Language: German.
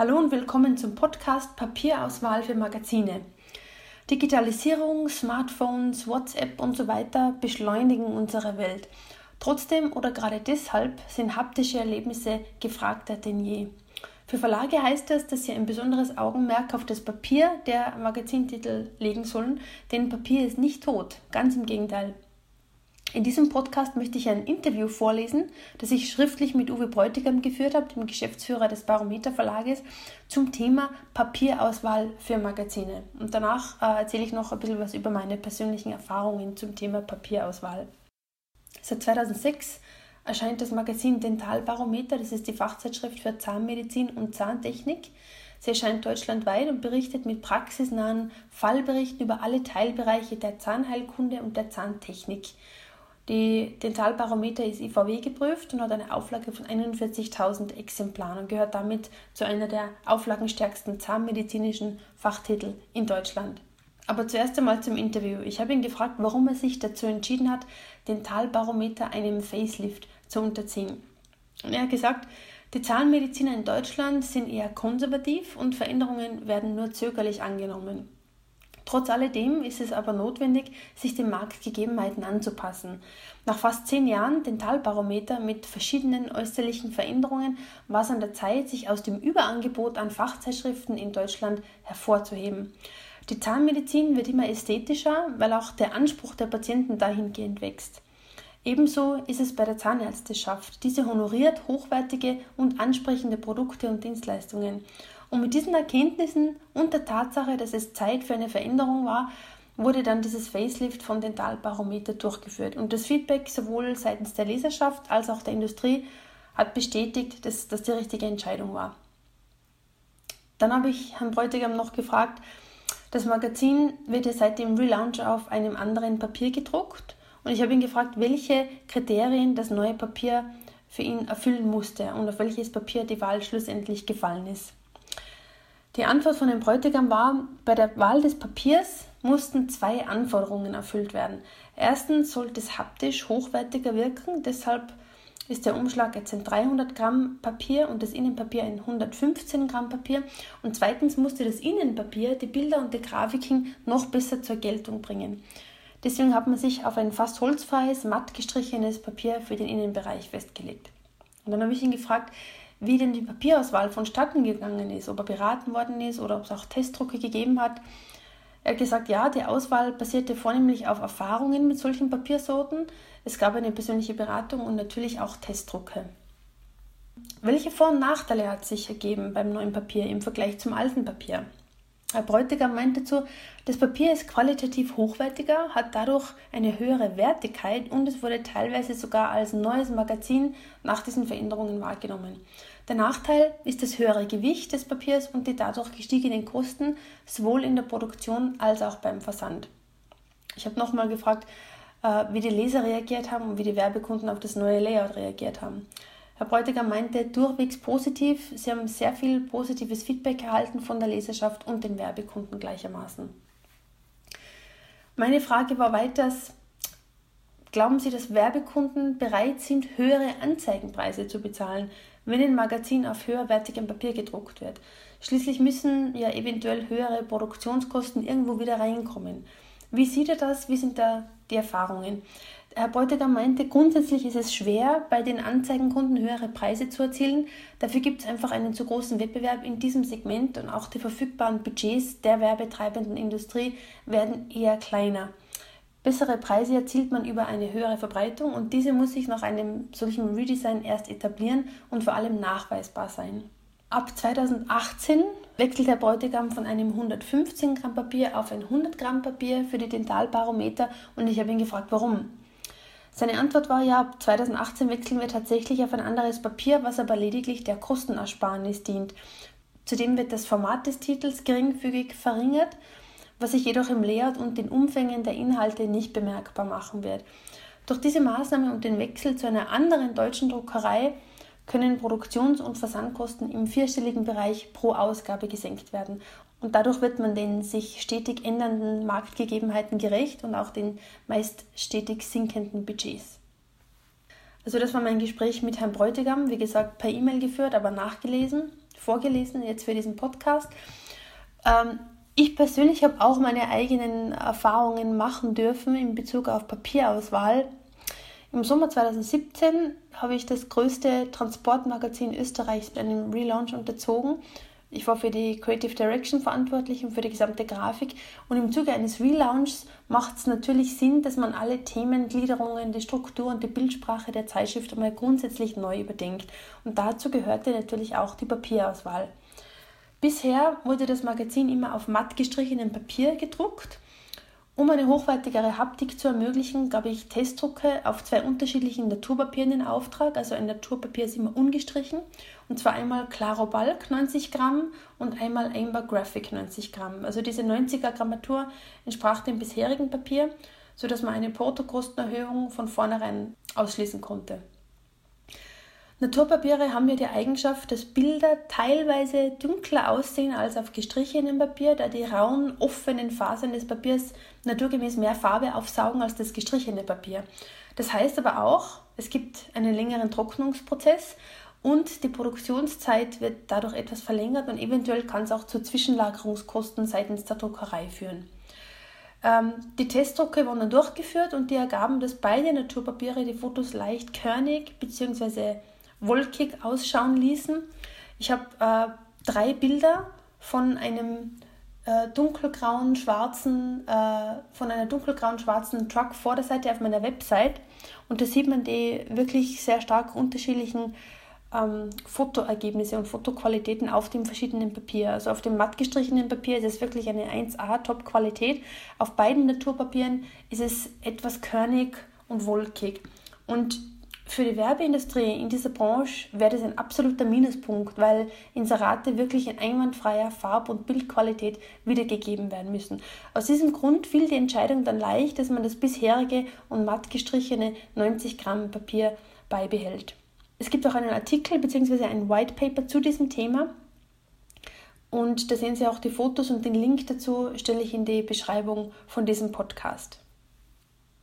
Hallo und willkommen zum Podcast Papierauswahl für Magazine. Digitalisierung, Smartphones, WhatsApp und so weiter beschleunigen unsere Welt. Trotzdem oder gerade deshalb sind haptische Erlebnisse gefragter denn je. Für Verlage heißt das, dass sie ein besonderes Augenmerk auf das Papier der Magazintitel legen sollen, denn Papier ist nicht tot, ganz im Gegenteil. In diesem Podcast möchte ich ein Interview vorlesen, das ich schriftlich mit Uwe Bräutigam geführt habe, dem Geschäftsführer des Barometer Verlages, zum Thema Papierauswahl für Magazine. Und danach äh, erzähle ich noch ein bisschen was über meine persönlichen Erfahrungen zum Thema Papierauswahl. Seit 2006 erscheint das Magazin Dentalbarometer, das ist die Fachzeitschrift für Zahnmedizin und Zahntechnik. Sie erscheint deutschlandweit und berichtet mit praxisnahen Fallberichten über alle Teilbereiche der Zahnheilkunde und der Zahntechnik. Die Dentalbarometer ist IVW geprüft und hat eine Auflage von 41.000 Exemplaren und gehört damit zu einer der auflagenstärksten zahnmedizinischen Fachtitel in Deutschland. Aber zuerst einmal zum Interview. Ich habe ihn gefragt, warum er sich dazu entschieden hat, Dentalbarometer einem Facelift zu unterziehen. Und er hat gesagt, die Zahnmediziner in Deutschland sind eher konservativ und Veränderungen werden nur zögerlich angenommen. Trotz alledem ist es aber notwendig, sich den Marktgegebenheiten anzupassen. Nach fast zehn Jahren Dentalbarometer mit verschiedenen äußerlichen Veränderungen war es an der Zeit, sich aus dem Überangebot an Fachzeitschriften in Deutschland hervorzuheben. Die Zahnmedizin wird immer ästhetischer, weil auch der Anspruch der Patienten dahingehend wächst. Ebenso ist es bei der Zahnärzteschaft. Diese honoriert hochwertige und ansprechende Produkte und Dienstleistungen. Und mit diesen Erkenntnissen und der Tatsache, dass es Zeit für eine Veränderung war, wurde dann dieses Facelift vom Dentalbarometer durchgeführt. Und das Feedback sowohl seitens der Leserschaft als auch der Industrie hat bestätigt, dass das die richtige Entscheidung war. Dann habe ich Herrn Bräutigam noch gefragt, das Magazin wird ja seit dem Relaunch auf einem anderen Papier gedruckt und ich habe ihn gefragt, welche Kriterien das neue Papier für ihn erfüllen musste und auf welches Papier die Wahl schlussendlich gefallen ist. Die Antwort von dem Bräutigam war, bei der Wahl des Papiers mussten zwei Anforderungen erfüllt werden. Erstens sollte es haptisch hochwertiger wirken, deshalb ist der Umschlag jetzt ein 300 Gramm Papier und das Innenpapier ein 115 Gramm Papier. Und zweitens musste das Innenpapier die Bilder und die Grafiken noch besser zur Geltung bringen. Deswegen hat man sich auf ein fast holzfreies, matt gestrichenes Papier für den Innenbereich festgelegt. Und dann habe ich ihn gefragt, wie denn die Papierauswahl vonstatten gegangen ist, ob er beraten worden ist oder ob es auch Testdrucke gegeben hat. Er hat gesagt, ja, die Auswahl basierte vornehmlich auf Erfahrungen mit solchen Papiersorten. Es gab eine persönliche Beratung und natürlich auch Testdrucke. Welche Vor- und Nachteile hat sich ergeben beim neuen Papier im Vergleich zum alten Papier? Herr Bräutigam meinte dazu, das Papier ist qualitativ hochwertiger, hat dadurch eine höhere Wertigkeit und es wurde teilweise sogar als neues Magazin nach diesen Veränderungen wahrgenommen. Der Nachteil ist das höhere Gewicht des Papiers und die dadurch gestiegenen Kosten, sowohl in der Produktion als auch beim Versand. Ich habe nochmal gefragt, äh, wie die Leser reagiert haben und wie die Werbekunden auf das neue Layout reagiert haben. Herr Bräutigam meinte durchwegs positiv. Sie haben sehr viel positives Feedback erhalten von der Leserschaft und den Werbekunden gleichermaßen. Meine Frage war weiters, glauben Sie, dass Werbekunden bereit sind, höhere Anzeigenpreise zu bezahlen, wenn ein Magazin auf höherwertigem Papier gedruckt wird? Schließlich müssen ja eventuell höhere Produktionskosten irgendwo wieder reinkommen. Wie sieht er das? Wie sind da die Erfahrungen? Herr Bräutigam meinte, grundsätzlich ist es schwer, bei den Anzeigenkunden höhere Preise zu erzielen. Dafür gibt es einfach einen zu großen Wettbewerb in diesem Segment und auch die verfügbaren Budgets der werbetreibenden Industrie werden eher kleiner. Bessere Preise erzielt man über eine höhere Verbreitung und diese muss sich nach einem solchen Redesign erst etablieren und vor allem nachweisbar sein. Ab 2018 wechselt der Bräutigam von einem 115 Gramm Papier auf ein 100 Gramm Papier für die Dentalbarometer und ich habe ihn gefragt, warum. Seine Antwort war ja, ab 2018 wechseln wir tatsächlich auf ein anderes Papier, was aber lediglich der Kostenersparnis dient. Zudem wird das Format des Titels geringfügig verringert, was sich jedoch im Layout und den Umfängen der Inhalte nicht bemerkbar machen wird. Durch diese Maßnahme und den Wechsel zu einer anderen deutschen Druckerei können Produktions- und Versandkosten im vierstelligen Bereich pro Ausgabe gesenkt werden. Und dadurch wird man den sich stetig ändernden Marktgegebenheiten gerecht und auch den meist stetig sinkenden Budgets. Also das war mein Gespräch mit Herrn Bräutigam, wie gesagt per E-Mail geführt, aber nachgelesen. vorgelesen, jetzt für diesen Podcast. Ähm, ich persönlich habe auch meine eigenen Erfahrungen machen dürfen in Bezug auf Papierauswahl. Im Sommer 2017 habe ich das größte Transportmagazin Österreichs bei einem Relaunch unterzogen ich war für die Creative Direction verantwortlich und für die gesamte Grafik. Und im Zuge eines Relaunchs macht es natürlich Sinn, dass man alle Themengliederungen, die Struktur und die Bildsprache der Zeitschrift einmal grundsätzlich neu überdenkt. Und dazu gehörte natürlich auch die Papierauswahl. Bisher wurde das Magazin immer auf matt gestrichenem Papier gedruckt um eine hochwertigere Haptik zu ermöglichen, gab ich Testdrucke auf zwei unterschiedlichen Naturpapieren in Auftrag. Also ein Naturpapier ist immer ungestrichen. Und zwar einmal Claro Balk 90 Gramm und einmal Amber Graphic 90 Gramm. Also diese 90er Grammatur entsprach dem bisherigen Papier, sodass man eine Portokostenerhöhung von vornherein ausschließen konnte. Naturpapiere haben ja die Eigenschaft, dass Bilder teilweise dunkler aussehen als auf gestrichenem Papier, da die rauen, offenen Fasern des Papiers naturgemäß mehr Farbe aufsaugen als das gestrichene Papier. Das heißt aber auch, es gibt einen längeren Trocknungsprozess und die Produktionszeit wird dadurch etwas verlängert und eventuell kann es auch zu Zwischenlagerungskosten seitens der Druckerei führen. Ähm, die Testdrucke wurden dann durchgeführt und die ergaben, dass beide Naturpapiere die Fotos leicht körnig bzw wolkig ausschauen ließen. Ich habe äh, drei Bilder von einem äh, dunkelgrauen schwarzen, äh, von einer dunkelgrauen schwarzen Truck vor der Seite auf meiner Website und da sieht man die wirklich sehr stark unterschiedlichen ähm, Fotoergebnisse und Fotoqualitäten auf dem verschiedenen Papier. Also auf dem matt gestrichenen Papier ist es wirklich eine 1A Top-Qualität. Auf beiden Naturpapieren ist es etwas körnig und wolkig. Und für die Werbeindustrie in dieser Branche wäre das ein absoluter Minuspunkt, weil Inserate wirklich in einwandfreier Farb- und Bildqualität wiedergegeben werden müssen. Aus diesem Grund fiel die Entscheidung dann leicht, dass man das bisherige und matt gestrichene 90 Gramm Papier beibehält. Es gibt auch einen Artikel bzw. ein White Paper zu diesem Thema. Und da sehen Sie auch die Fotos und den Link dazu stelle ich in die Beschreibung von diesem Podcast.